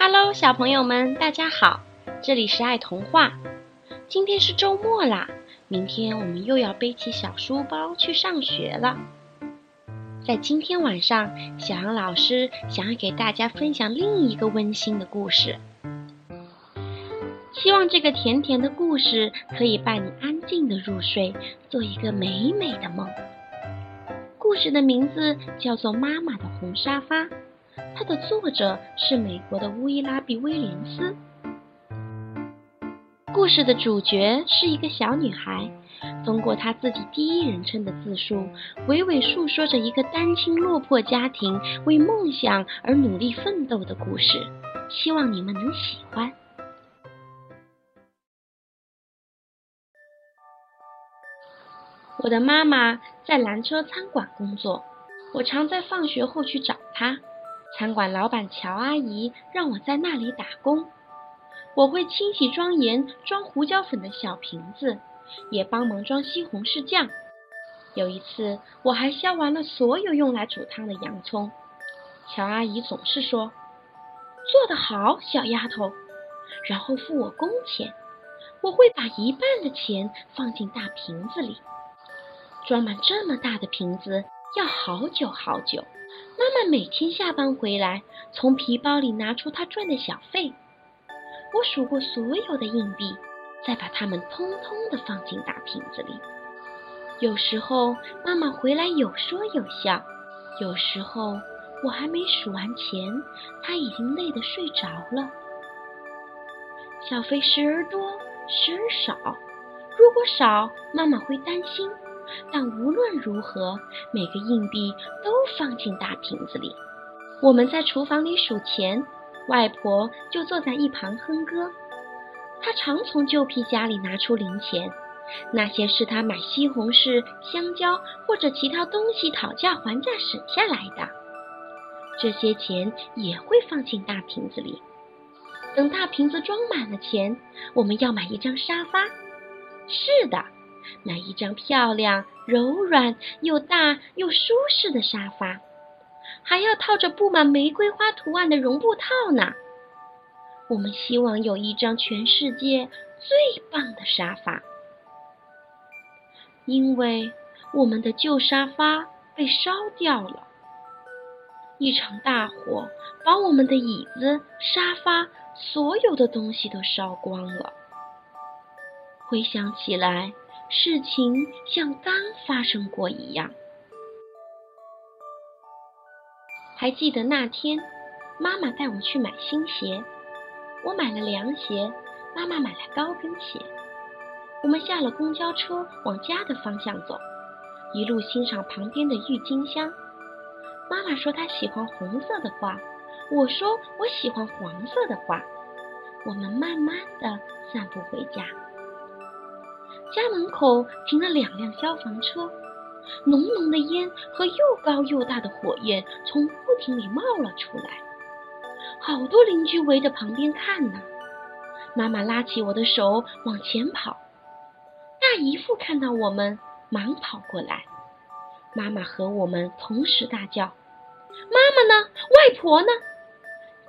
Hello，小朋友们，大家好！这里是爱童话。今天是周末啦，明天我们又要背起小书包去上学了。在今天晚上，小杨老师想要给大家分享另一个温馨的故事。希望这个甜甜的故事可以伴你安静的入睡，做一个美美的梦。故事的名字叫做《妈妈的红沙发》。它的作者是美国的乌伊拉比·威廉斯。故事的主角是一个小女孩，通过她自己第一人称的自述，娓娓诉说着一个单亲落魄家庭为梦想而努力奋斗的故事。希望你们能喜欢。我的妈妈在蓝车餐馆工作，我常在放学后去找她。餐馆老板乔阿姨让我在那里打工，我会清洗装盐、装胡椒粉的小瓶子，也帮忙装西红柿酱。有一次，我还削完了所有用来煮汤的洋葱。乔阿姨总是说：“做得好，小丫头。”然后付我工钱。我会把一半的钱放进大瓶子里，装满这么大的瓶子要好久好久。妈妈每天下班回来，从皮包里拿出她赚的小费。我数过所有的硬币，再把它们通通的放进大瓶子里。有时候妈妈回来有说有笑，有时候我还没数完钱，她已经累得睡着了。小费时而多，时而少。如果少，妈妈会担心。但无论如何，每个硬币都放进大瓶子里。我们在厨房里数钱，外婆就坐在一旁哼歌。她常从旧皮夹里拿出零钱，那些是她买西红柿、香蕉或者其他东西讨价还价省下来的。这些钱也会放进大瓶子里。等大瓶子装满了钱，我们要买一张沙发。是的。买一张漂亮、柔软又大又舒适的沙发，还要套着布满玫瑰花图案的绒布套呢。我们希望有一张全世界最棒的沙发，因为我们的旧沙发被烧掉了。一场大火把我们的椅子、沙发，所有的东西都烧光了。回想起来。事情像刚发生过一样。还记得那天，妈妈带我去买新鞋，我买了凉鞋，妈妈买了高跟鞋。我们下了公交车，往家的方向走，一路欣赏旁边的郁金香。妈妈说她喜欢红色的花，我说我喜欢黄色的花。我们慢慢的散步回家。家门口停了两辆消防车，浓浓的烟和又高又大的火焰从屋顶里冒了出来，好多邻居围着旁边看呢。妈妈拉起我的手往前跑，大姨父看到我们，忙跑过来。妈妈和我们同时大叫：“妈妈呢？外婆呢？”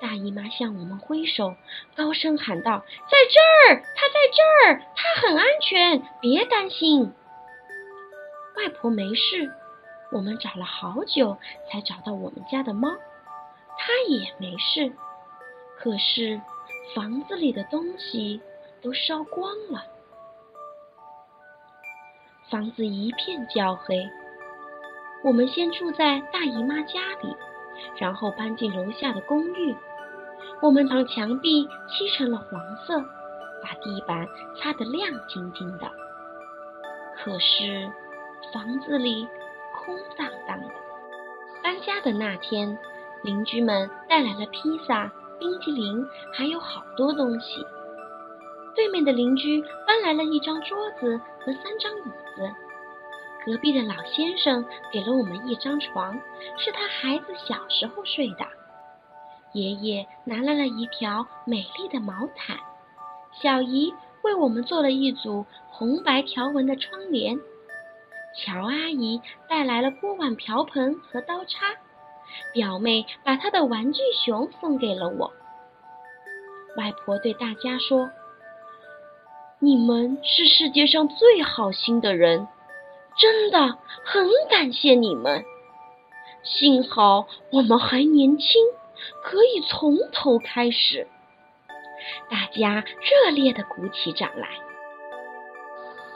大姨妈向我们挥手，高声喊道：“在这儿，她在这儿，她很安全，别担心。”外婆没事，我们找了好久才找到我们家的猫，它也没事。可是房子里的东西都烧光了，房子一片焦黑。我们先住在大姨妈家里，然后搬进楼下的公寓。我们将墙壁漆成了黄色，把地板擦得亮晶晶的。可是房子里空荡荡的。搬家的那天，邻居们带来了披萨、冰淇淋，还有好多东西。对面的邻居搬来了一张桌子和三张椅子。隔壁的老先生给了我们一张床，是他孩子小时候睡的。爷爷拿来了一条美丽的毛毯，小姨为我们做了一组红白条纹的窗帘，乔阿姨带来了锅碗瓢盆和刀叉，表妹把她的玩具熊送给了我。外婆对大家说：“你们是世界上最好心的人，真的很感谢你们。幸好我们还年轻，可以从头开始。”大家热烈地鼓起掌来。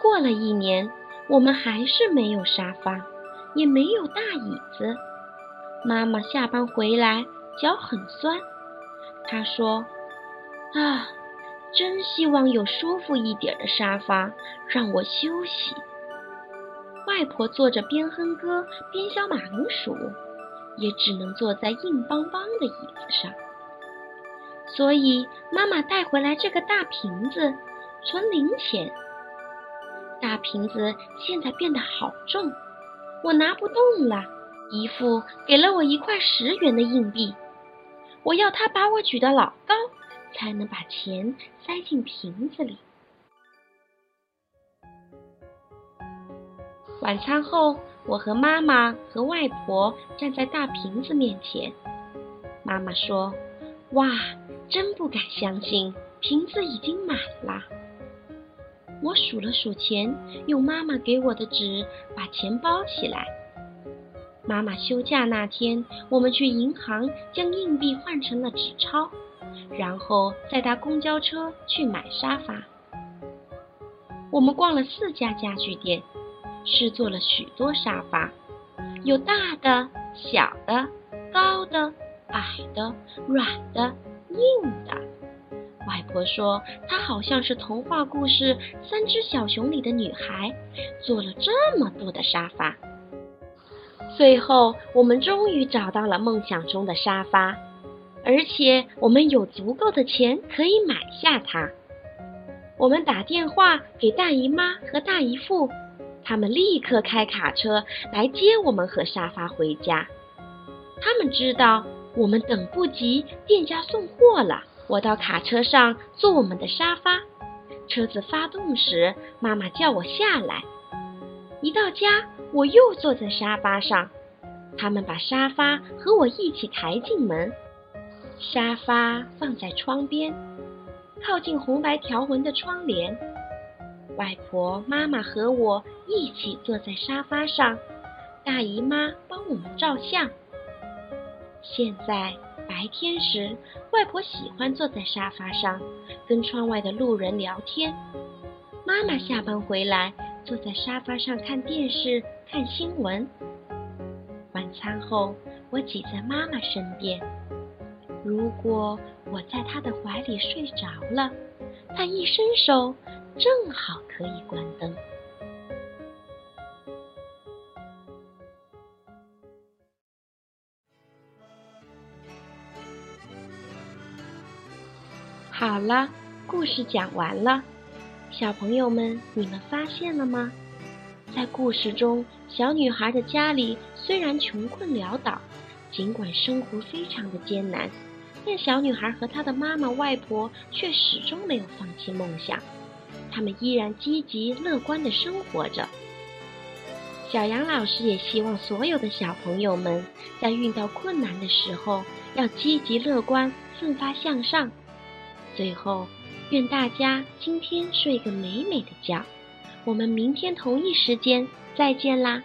过了一年，我们还是没有沙发，也没有大椅子。妈妈下班回来，脚很酸。她说：“啊，真希望有舒服一点的沙发让我休息。”外婆坐着边哼歌边削马铃薯，也只能坐在硬邦邦的椅子上。所以妈妈带回来这个大瓶子，存零钱。大瓶子现在变得好重，我拿不动了。姨父给了我一块十元的硬币，我要他把我举得老高，才能把钱塞进瓶子里。晚餐后，我和妈妈和外婆站在大瓶子面前。妈妈说：“哇！”真不敢相信，瓶子已经满了。我数了数钱，用妈妈给我的纸把钱包起来。妈妈休假那天，我们去银行将硬币换成了纸钞，然后再搭公交车去买沙发。我们逛了四家家具店，试做了许多沙发，有大的、小的、高的、矮的、软的。硬的，外婆说，她好像是童话故事《三只小熊》里的女孩，做了这么多的沙发。最后，我们终于找到了梦想中的沙发，而且我们有足够的钱可以买下它。我们打电话给大姨妈和大姨父，他们立刻开卡车来接我们和沙发回家。他们知道。我们等不及店家送货了，我到卡车上坐我们的沙发。车子发动时，妈妈叫我下来。一到家，我又坐在沙发上。他们把沙发和我一起抬进门，沙发放在窗边，靠近红白条纹的窗帘。外婆、妈妈和我一起坐在沙发上，大姨妈帮我们照相。现在白天时，外婆喜欢坐在沙发上跟窗外的路人聊天。妈妈下班回来，坐在沙发上看电视、看新闻。晚餐后，我挤在妈妈身边。如果我在她的怀里睡着了，她一伸手，正好可以关灯。好了，故事讲完了，小朋友们，你们发现了吗？在故事中，小女孩的家里虽然穷困潦倒，尽管生活非常的艰难，但小女孩和她的妈妈、外婆却始终没有放弃梦想，他们依然积极乐观的生活着。小杨老师也希望所有的小朋友们在遇到困难的时候，要积极乐观，奋发向上。最后，愿大家今天睡个美美的觉。我们明天同一时间再见啦！